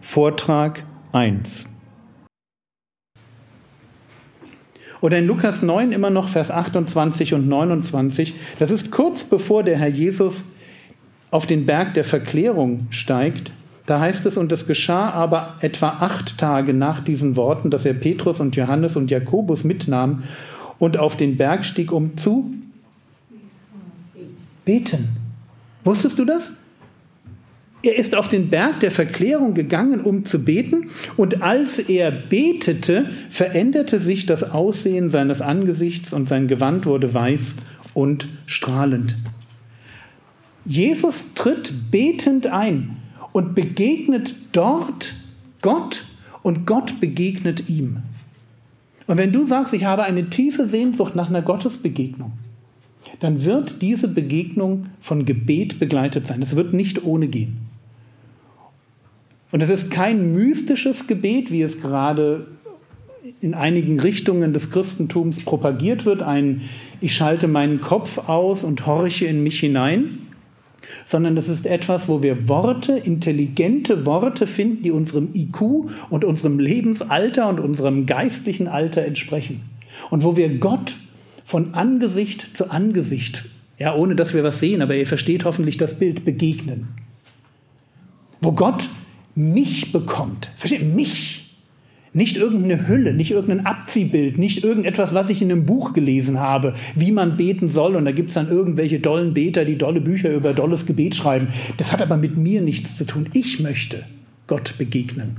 Vortrag 1. Oder in Lukas 9 immer noch Vers 28 und 29, das ist kurz bevor der Herr Jesus auf den Berg der Verklärung steigt. Da heißt es, und es geschah aber etwa acht Tage nach diesen Worten, dass er Petrus und Johannes und Jakobus mitnahm und auf den Berg stieg, um zu beten. Wusstest du das? Er ist auf den Berg der Verklärung gegangen, um zu beten, und als er betete, veränderte sich das Aussehen seines Angesichts und sein Gewand wurde weiß und strahlend. Jesus tritt betend ein und begegnet dort Gott und Gott begegnet ihm. Und wenn du sagst, ich habe eine tiefe Sehnsucht nach einer Gottesbegegnung, dann wird diese Begegnung von Gebet begleitet sein. Es wird nicht ohne gehen. Und es ist kein mystisches Gebet, wie es gerade in einigen Richtungen des Christentums propagiert wird, ein Ich schalte meinen Kopf aus und horche in mich hinein, sondern es ist etwas, wo wir Worte, intelligente Worte finden, die unserem IQ und unserem Lebensalter und unserem geistlichen Alter entsprechen. Und wo wir Gott von Angesicht zu Angesicht, ja, ohne dass wir was sehen, aber ihr versteht hoffentlich das Bild, begegnen. Wo Gott mich bekommt. Versteht? Mich. Nicht irgendeine Hülle, nicht irgendein Abziehbild, nicht irgendetwas, was ich in einem Buch gelesen habe, wie man beten soll. Und da gibt es dann irgendwelche dollen Beter, die dolle Bücher über dolles Gebet schreiben. Das hat aber mit mir nichts zu tun. Ich möchte Gott begegnen.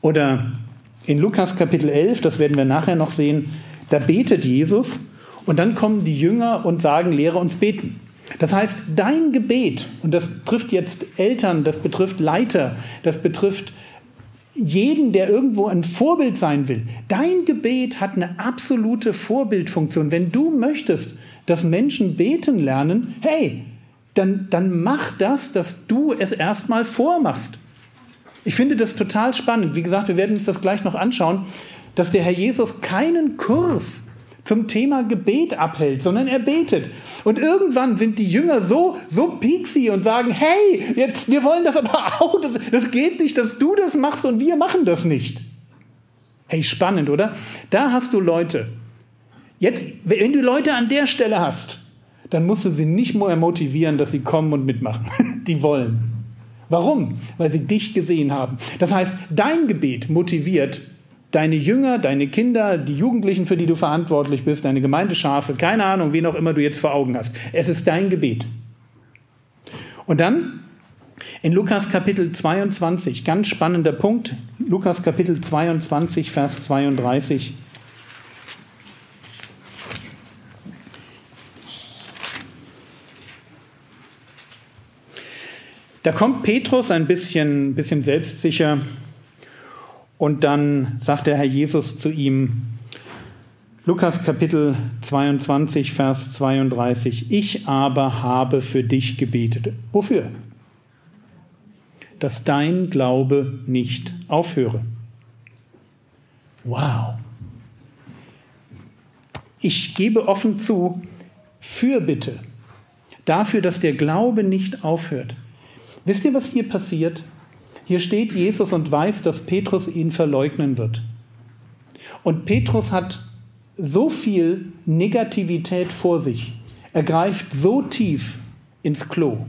Oder in Lukas Kapitel 11, das werden wir nachher noch sehen, da betet Jesus und dann kommen die Jünger und sagen, lehre uns beten. Das heißt, dein Gebet, und das trifft jetzt Eltern, das betrifft Leiter, das betrifft jeden, der irgendwo ein Vorbild sein will. Dein Gebet hat eine absolute Vorbildfunktion. Wenn du möchtest, dass Menschen beten lernen, hey, dann, dann mach das, dass du es erstmal vormachst. Ich finde das total spannend. Wie gesagt, wir werden uns das gleich noch anschauen, dass der Herr Jesus keinen Kurs zum Thema Gebet abhält, sondern er betet. Und irgendwann sind die Jünger so, so pieksy und sagen, hey, wir, wir wollen das aber auch, das, das geht nicht, dass du das machst und wir machen das nicht. Hey, spannend, oder? Da hast du Leute. Jetzt, wenn du Leute an der Stelle hast, dann musst du sie nicht mehr motivieren, dass sie kommen und mitmachen. Die wollen. Warum? Weil sie dich gesehen haben. Das heißt, dein Gebet motiviert deine Jünger, deine Kinder, die Jugendlichen, für die du verantwortlich bist, deine Gemeindeschafe, keine Ahnung, wen auch immer du jetzt vor Augen hast. Es ist dein Gebet. Und dann in Lukas Kapitel 22, ganz spannender Punkt, Lukas Kapitel 22, Vers 32. Da kommt Petrus ein bisschen, bisschen selbstsicher und dann sagt der Herr Jesus zu ihm, Lukas Kapitel 22, Vers 32, ich aber habe für dich gebetet. Wofür? Dass dein Glaube nicht aufhöre. Wow. Ich gebe offen zu, Fürbitte dafür, dass der Glaube nicht aufhört. Wisst ihr, was hier passiert? Hier steht Jesus und weiß, dass Petrus ihn verleugnen wird. Und Petrus hat so viel Negativität vor sich. Er greift so tief ins Klo,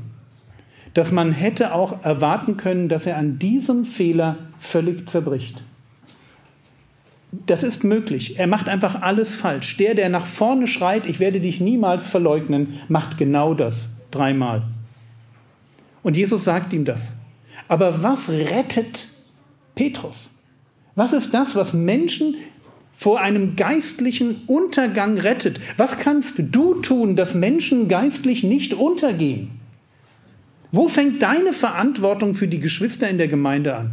dass man hätte auch erwarten können, dass er an diesem Fehler völlig zerbricht. Das ist möglich. Er macht einfach alles falsch. Der, der nach vorne schreit, ich werde dich niemals verleugnen, macht genau das dreimal. Und Jesus sagt ihm das. Aber was rettet Petrus? Was ist das, was Menschen vor einem geistlichen Untergang rettet? Was kannst du tun, dass Menschen geistlich nicht untergehen? Wo fängt deine Verantwortung für die Geschwister in der Gemeinde an?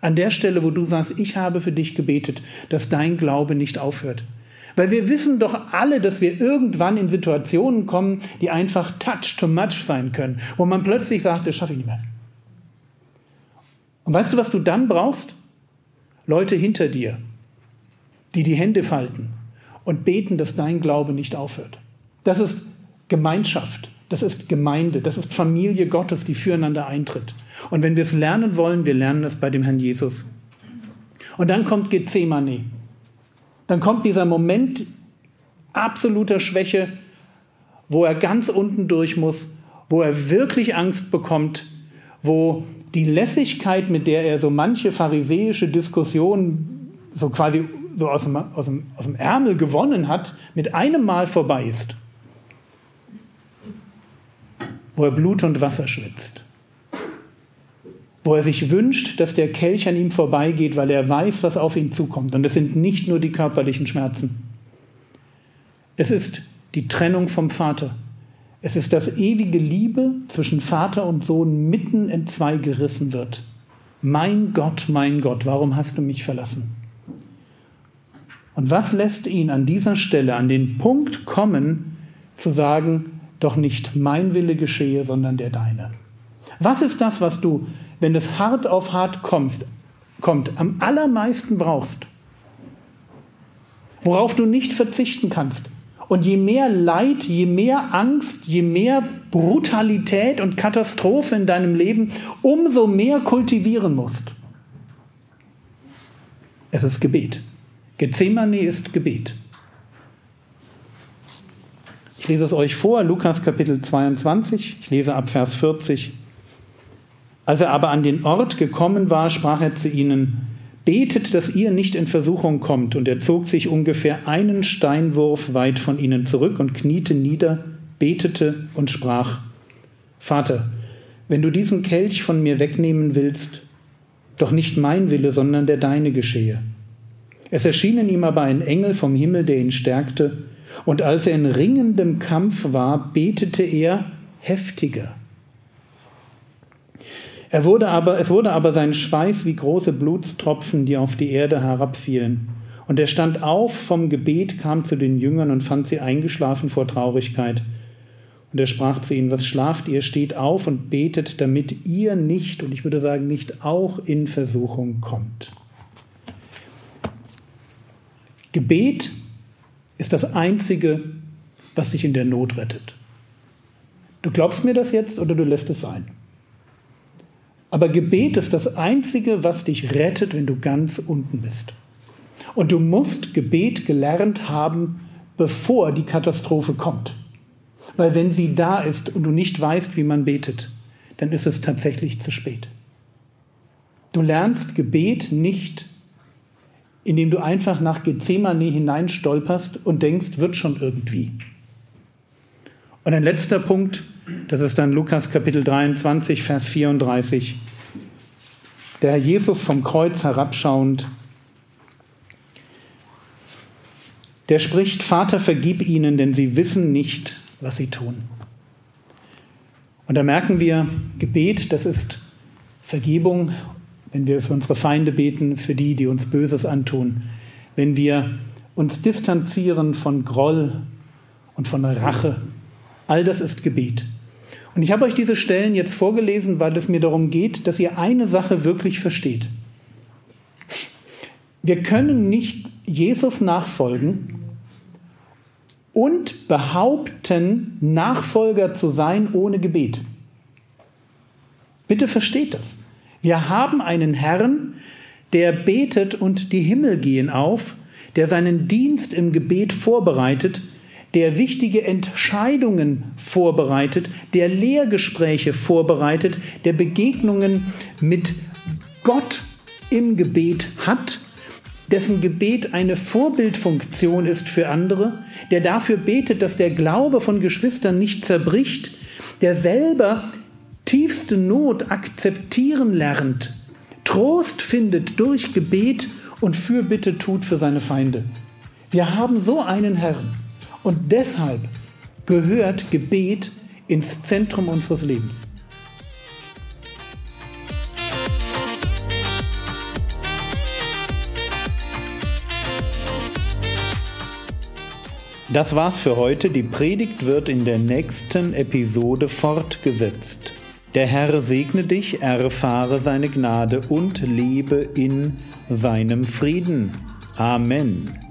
An der Stelle, wo du sagst, ich habe für dich gebetet, dass dein Glaube nicht aufhört. Weil wir wissen doch alle, dass wir irgendwann in Situationen kommen, die einfach touch to much sein können, wo man plötzlich sagt, das schaffe ich nicht mehr. Und weißt du, was du dann brauchst? Leute hinter dir, die die Hände falten und beten, dass dein Glaube nicht aufhört. Das ist Gemeinschaft, das ist Gemeinde, das ist Familie Gottes, die füreinander eintritt. Und wenn wir es lernen wollen, wir lernen es bei dem Herrn Jesus. Und dann kommt Gethsemane. Dann kommt dieser Moment absoluter Schwäche, wo er ganz unten durch muss, wo er wirklich Angst bekommt, wo die Lässigkeit, mit der er so manche pharisäische Diskussion so quasi so aus dem, aus, dem, aus dem Ärmel gewonnen hat, mit einem Mal vorbei ist. Wo er Blut und Wasser schwitzt. Wo er sich wünscht, dass der Kelch an ihm vorbeigeht, weil er weiß, was auf ihn zukommt. Und es sind nicht nur die körperlichen Schmerzen. Es ist die Trennung vom Vater. Es ist das ewige Liebe zwischen Vater und Sohn mitten in zwei gerissen wird. Mein Gott, mein Gott, warum hast du mich verlassen? Und was lässt ihn an dieser Stelle an den Punkt kommen, zu sagen, doch nicht mein Wille geschehe, sondern der deine? Was ist das, was du, wenn es hart auf hart kommst, kommt, am allermeisten brauchst? Worauf du nicht verzichten kannst, und je mehr Leid, je mehr Angst, je mehr Brutalität und Katastrophe in deinem Leben, umso mehr kultivieren musst. Es ist Gebet. Gethsemane ist Gebet. Ich lese es euch vor, Lukas Kapitel 22, ich lese ab Vers 40. Als er aber an den Ort gekommen war, sprach er zu ihnen, Betet, dass ihr nicht in Versuchung kommt. Und er zog sich ungefähr einen Steinwurf weit von ihnen zurück und kniete nieder, betete und sprach, Vater, wenn du diesen Kelch von mir wegnehmen willst, doch nicht mein Wille, sondern der deine geschehe. Es erschienen ihm aber ein Engel vom Himmel, der ihn stärkte, und als er in ringendem Kampf war, betete er heftiger. Er wurde aber, es wurde aber sein Schweiß wie große Blutstropfen, die auf die Erde herabfielen. Und er stand auf vom Gebet, kam zu den Jüngern und fand sie eingeschlafen vor Traurigkeit. Und er sprach zu ihnen, was schlaft ihr, steht auf und betet, damit ihr nicht, und ich würde sagen nicht auch in Versuchung kommt. Gebet ist das Einzige, was dich in der Not rettet. Du glaubst mir das jetzt oder du lässt es sein? Aber Gebet ist das Einzige, was dich rettet, wenn du ganz unten bist. Und du musst Gebet gelernt haben, bevor die Katastrophe kommt. Weil wenn sie da ist und du nicht weißt, wie man betet, dann ist es tatsächlich zu spät. Du lernst Gebet nicht, indem du einfach nach Gethsemane hineinstolperst und denkst, wird schon irgendwie. Und ein letzter Punkt, das ist dann Lukas Kapitel 23, Vers 34. Der Herr Jesus vom Kreuz herabschauend, der spricht, Vater, vergib ihnen, denn sie wissen nicht, was sie tun. Und da merken wir, Gebet, das ist Vergebung, wenn wir für unsere Feinde beten, für die, die uns Böses antun, wenn wir uns distanzieren von Groll und von Rache. All das ist Gebet. Und ich habe euch diese Stellen jetzt vorgelesen, weil es mir darum geht, dass ihr eine Sache wirklich versteht. Wir können nicht Jesus nachfolgen und behaupten, Nachfolger zu sein ohne Gebet. Bitte versteht das. Wir haben einen Herrn, der betet und die Himmel gehen auf, der seinen Dienst im Gebet vorbereitet der wichtige Entscheidungen vorbereitet, der Lehrgespräche vorbereitet, der Begegnungen mit Gott im Gebet hat, dessen Gebet eine Vorbildfunktion ist für andere, der dafür betet, dass der Glaube von Geschwistern nicht zerbricht, der selber tiefste Not akzeptieren lernt, Trost findet durch Gebet und Fürbitte tut für seine Feinde. Wir haben so einen Herrn. Und deshalb gehört Gebet ins Zentrum unseres Lebens. Das war's für heute. Die Predigt wird in der nächsten Episode fortgesetzt. Der Herr segne dich, erfahre seine Gnade und lebe in seinem Frieden. Amen.